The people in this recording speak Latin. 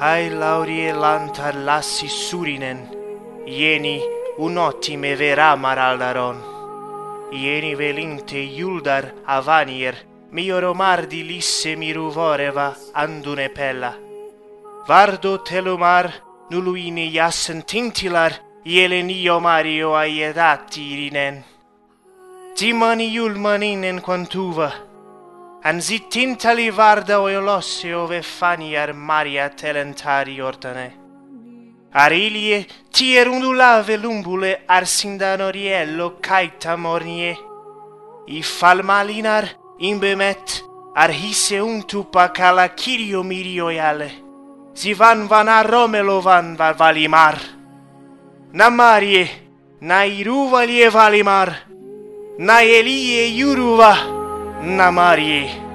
ai laurielanta lassi surinen, ieni unotime vera maraldaron. Ieni velinte iuldar avanier, mio romardi lisse mi ruvoreva andune pella. Vardo telomar, nuluini jassen tintilar, Ielenio Mario aiedati irinen. Timani iulmaninen quantuva, Anzi tintali varda o elossi ove fani ar maria telentari ortane. Arilie tier undulave lumbule ar sindanoriello caita mornie. I falmalinar imbemet ar hisse untupa cala kirio mirio iale. Si van van a romelo van va valimar. Na marie, na iruvalie valimar, na. Na elie iuruva. на Марьи.